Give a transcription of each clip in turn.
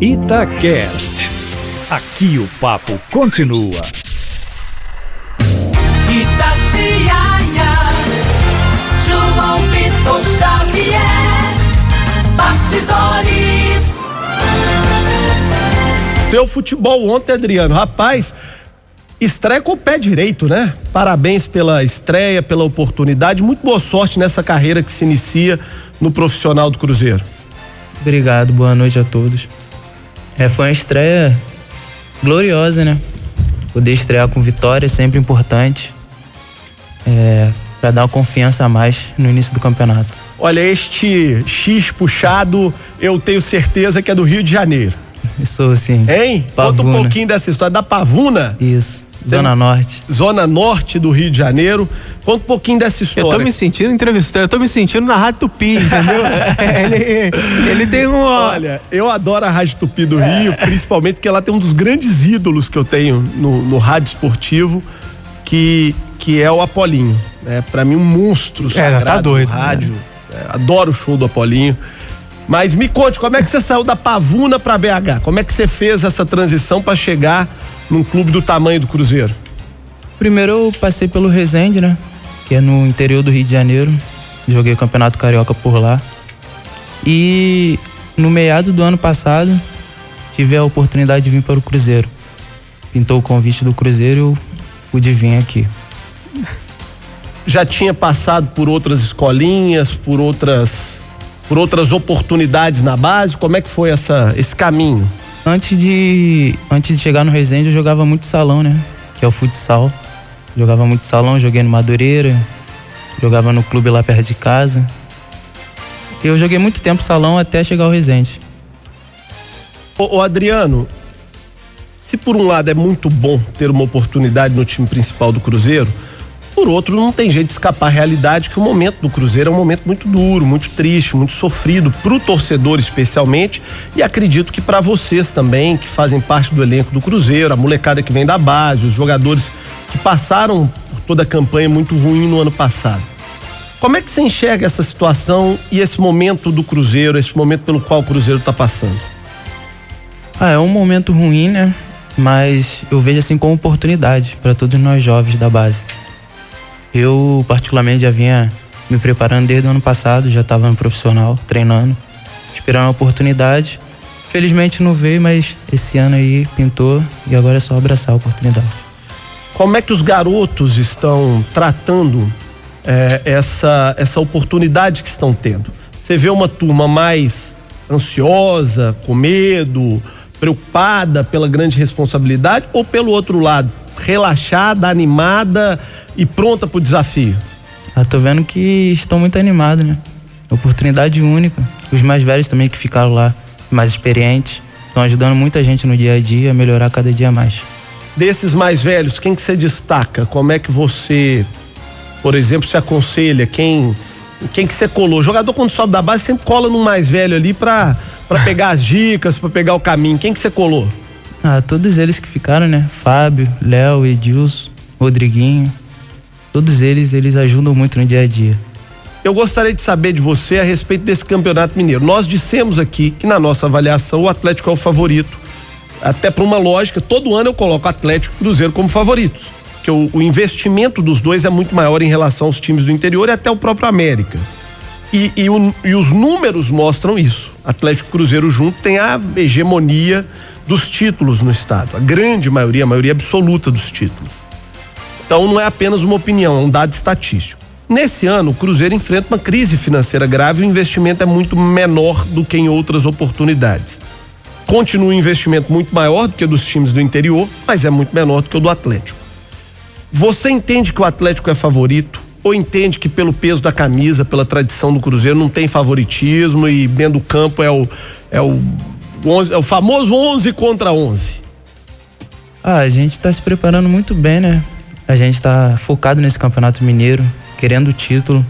Itacast. Aqui o papo continua. Itatiaia, João Vitor Xavier, Bastidores. Teu futebol ontem, Adriano. Rapaz, estreia com o pé direito, né? Parabéns pela estreia, pela oportunidade. Muito boa sorte nessa carreira que se inicia no profissional do Cruzeiro. Obrigado, boa noite a todos. É, foi uma estreia gloriosa, né? Poder estrear com vitória é sempre importante. É, para dar uma confiança a mais no início do campeonato. Olha, este X puxado, eu tenho certeza que é do Rio de Janeiro. Sou sim. Hein? Conta um pouquinho dessa história da Pavuna. Isso. Zona Norte. Zona Norte do Rio de Janeiro. Conta um pouquinho dessa história. Eu tô me sentindo entrevistando, eu tô me sentindo na Rádio Tupi, entendeu? ele, ele tem um. Olha, eu adoro a Rádio Tupi do Rio, principalmente porque ela tem um dos grandes ídolos que eu tenho no, no rádio esportivo, que, que é o Apolinho. É, para mim, um monstro é, tá doido, no rádio. Né? É, adoro o show do Apolinho. Mas me conte, como é que você saiu da Pavuna para BH? Como é que você fez essa transição para chegar num clube do tamanho do Cruzeiro? Primeiro eu passei pelo Resende, né? Que é no interior do Rio de Janeiro. Joguei o Campeonato Carioca por lá. E no meado do ano passado, tive a oportunidade de vir para o Cruzeiro. Pintou o convite do Cruzeiro e eu pude vir aqui. Já tinha passado por outras escolinhas, por outras por outras oportunidades na base? Como é que foi essa, esse caminho? Antes de, antes de chegar no Resende, eu jogava muito salão, né? Que é o futsal. Jogava muito salão, joguei no Madureira, jogava no clube lá perto de casa. Eu joguei muito tempo salão até chegar ao Resende. Ô, ô Adriano, se por um lado é muito bom ter uma oportunidade no time principal do Cruzeiro, por outro, não tem jeito de escapar à realidade que o momento do Cruzeiro é um momento muito duro, muito triste, muito sofrido para o torcedor especialmente e acredito que para vocês também que fazem parte do elenco do Cruzeiro, a molecada que vem da base, os jogadores que passaram por toda a campanha muito ruim no ano passado. Como é que você enxerga essa situação e esse momento do Cruzeiro, esse momento pelo qual o Cruzeiro está passando? Ah, é um momento ruim, né? Mas eu vejo assim como oportunidade para todos nós jovens da base. Eu, particularmente, já vinha me preparando desde o ano passado, já estava no profissional, treinando, esperando a oportunidade. Felizmente não veio, mas esse ano aí pintou e agora é só abraçar a oportunidade. Como é que os garotos estão tratando é, essa, essa oportunidade que estão tendo? Você vê uma turma mais ansiosa, com medo, preocupada pela grande responsabilidade ou pelo outro lado, relaxada, animada e pronta para o desafio? Eu tô vendo que estão muito animados, né? Oportunidade única. Os mais velhos também que ficaram lá, mais experientes, estão ajudando muita gente no dia a dia a melhorar cada dia mais. Desses mais velhos, quem que você destaca? Como é que você, por exemplo, se aconselha? Quem quem que você colou? O jogador quando sobe da base sempre cola no mais velho ali para para pegar as dicas, para pegar o caminho. Quem que você colou? Ah, todos eles que ficaram, né? Fábio, Léo, Edilson, Rodriguinho. Todos eles, eles ajudam muito no dia a dia. Eu gostaria de saber de você a respeito desse Campeonato Mineiro. Nós dissemos aqui que na nossa avaliação o Atlético é o favorito. Até por uma lógica, todo ano eu coloco Atlético e Cruzeiro como favoritos. Porque o, o investimento dos dois é muito maior em relação aos times do interior e até o próprio América. E, e, o, e, os números mostram isso. Atlético e Cruzeiro junto tem a hegemonia dos títulos no estado, a grande maioria, a maioria absoluta dos títulos. Então não é apenas uma opinião, é um dado estatístico. Nesse ano, o Cruzeiro enfrenta uma crise financeira grave e o investimento é muito menor do que em outras oportunidades. Continua um investimento muito maior do que o dos times do interior, mas é muito menor do que o do Atlético. Você entende que o Atlético é favorito? Ou entende que pelo peso da camisa, pela tradição do Cruzeiro, não tem favoritismo e dentro do campo é o, é o 11, é o famoso 11 contra 11. Ah, a gente está se preparando muito bem, né? A gente está focado nesse Campeonato Mineiro, querendo o título.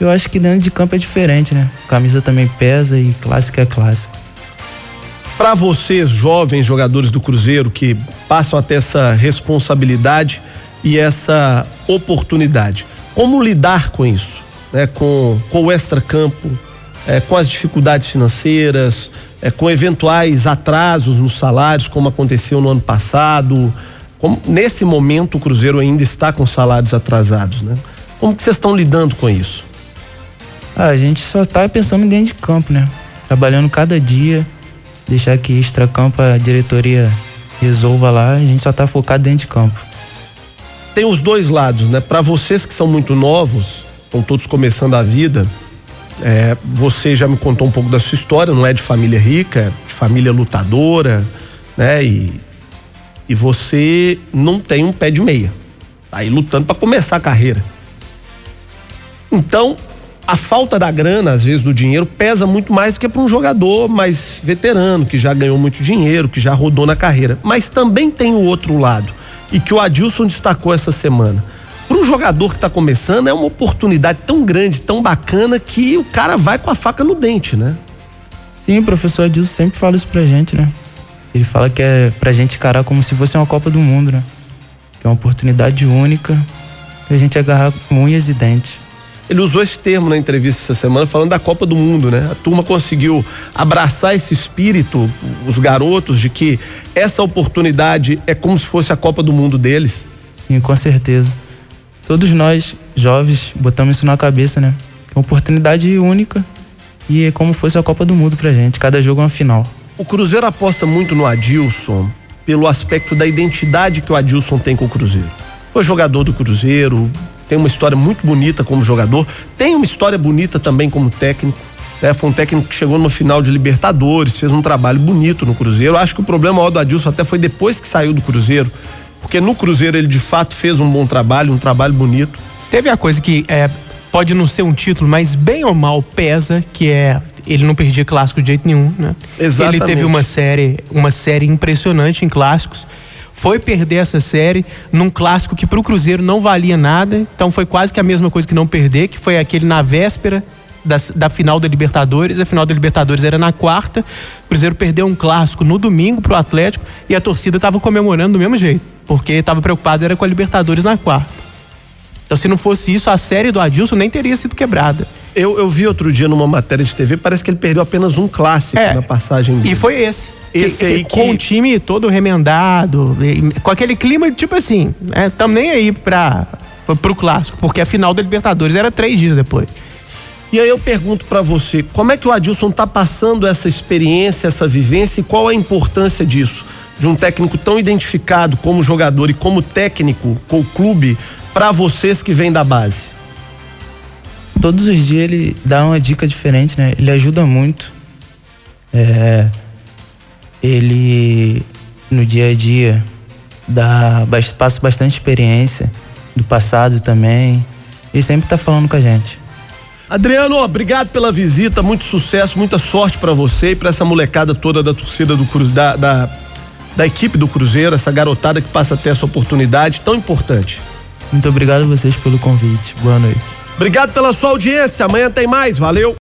Eu acho que dentro de campo é diferente, né? Camisa também pesa e clássico é clássico. Para vocês, jovens jogadores do Cruzeiro que passam até essa responsabilidade e essa oportunidade, como lidar com isso? Né? Com, com o extra-campo, é, com as dificuldades financeiras, é, com eventuais atrasos nos salários, como aconteceu no ano passado. Como, nesse momento o Cruzeiro ainda está com salários atrasados, né? Como que vocês estão lidando com isso? Ah, a gente só tá pensando dentro de campo, né? Trabalhando cada dia, deixar que extra-campo a diretoria resolva lá, a gente só tá focado dentro de campo. Tem os dois lados, né? Para vocês que são muito novos, estão todos começando a vida, é, você já me contou um pouco da sua história, não é de família rica, é de família lutadora, né? E, e você não tem um pé de meia. Tá aí lutando para começar a carreira. Então, a falta da grana, às vezes, do dinheiro, pesa muito mais do que para um jogador mais veterano, que já ganhou muito dinheiro, que já rodou na carreira. Mas também tem o outro lado, e que o Adilson destacou essa semana. Jogador que está começando, é uma oportunidade tão grande, tão bacana, que o cara vai com a faca no dente, né? Sim, o professor Adilson sempre fala isso pra gente, né? Ele fala que é pra gente encarar como se fosse uma Copa do Mundo, né? Que é uma oportunidade única pra gente agarrar com unhas e dentes. Ele usou esse termo na entrevista essa semana, falando da Copa do Mundo, né? A turma conseguiu abraçar esse espírito, os garotos, de que essa oportunidade é como se fosse a Copa do Mundo deles. Sim, com certeza. Todos nós, jovens, botamos isso na cabeça, né? Uma oportunidade única e é como se fosse a Copa do Mundo pra gente. Cada jogo é uma final. O Cruzeiro aposta muito no Adilson pelo aspecto da identidade que o Adilson tem com o Cruzeiro. Foi jogador do Cruzeiro, tem uma história muito bonita como jogador, tem uma história bonita também como técnico. Né? Foi um técnico que chegou no final de Libertadores, fez um trabalho bonito no Cruzeiro. Acho que o problema maior do Adilson até foi depois que saiu do Cruzeiro, porque no Cruzeiro ele de fato fez um bom trabalho, um trabalho bonito. Teve a coisa que é, pode não ser um título, mas bem ou mal pesa, que é ele não perdia clássico de jeito nenhum, né? Exatamente. Ele teve uma série, uma série impressionante em clássicos. Foi perder essa série num clássico que para o Cruzeiro não valia nada, então foi quase que a mesma coisa que não perder, que foi aquele na véspera da, da final da Libertadores. A final da Libertadores era na quarta. O Cruzeiro perdeu um clássico no domingo pro Atlético e a torcida estava comemorando do mesmo jeito, porque estava preocupado era com a Libertadores na quarta. Então, se não fosse isso, a série do Adilson nem teria sido quebrada. Eu, eu vi outro dia numa matéria de TV, parece que ele perdeu apenas um clássico É. na passagem dele. E foi esse. Esse Que- aí que- Com o time todo remendado, com aquele clima, tipo assim, né? Tamo nem aí pra, pro clássico, porque a final da Libertadores era três dias depois. E aí eu pergunto pra você, como é que o Adilson tá passando essa experiência, essa vivência e qual a importância disso? De um técnico tão identificado como jogador e como técnico com o clube pra vocês que vêm da base. Todos os dias ele dá uma dica diferente, né? Ele ajuda muito. É, ele, no dia a dia, dá, passa bastante experiência do passado também. Ele sempre tá falando com a gente. Adriano, obrigado pela visita, muito sucesso, muita sorte pra você e pra essa molecada toda da torcida do Cruzeiro, da, da, da equipe do Cruzeiro, essa garotada que passa a ter essa oportunidade tão importante. Muito obrigado a vocês pelo convite. Boa noite. Obrigado pela sua audiência. Amanhã tem mais. Valeu.